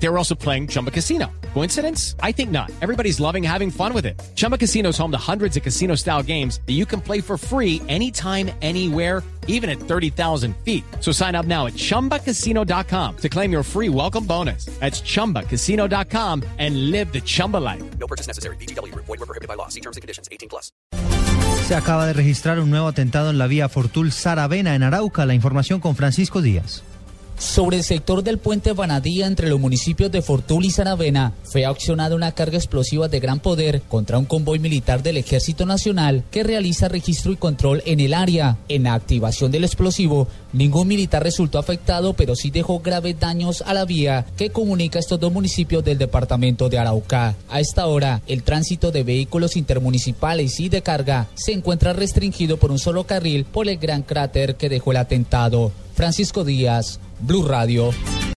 They were also playing Chumba Casino. Coincidence? I think not. Everybody's loving having fun with it. Chumba Casino is home to hundreds of casino style games that you can play for free anytime, anywhere, even at 30,000 feet. So sign up now at chumbacasino.com to claim your free welcome bonus. That's chumbacasino.com and live the Chumba life. No purchase necessary. VGW. Void were prohibited by law. See terms and conditions. 18 plus. Se acaba de registrar un nuevo atentado en la vía Fortul Saravena en Arauca. La información con Francisco Díaz. Sobre el sector del puente Vanadía entre los municipios de Fortul y Saravena fue accionada una carga explosiva de gran poder contra un convoy militar del Ejército Nacional que realiza registro y control en el área. En la activación del explosivo, ningún militar resultó afectado, pero sí dejó graves daños a la vía que comunica estos dos municipios del departamento de Arauca. A esta hora, el tránsito de vehículos intermunicipales y de carga se encuentra restringido por un solo carril por el gran cráter que dejó el atentado. Francisco Díaz, Blue Radio.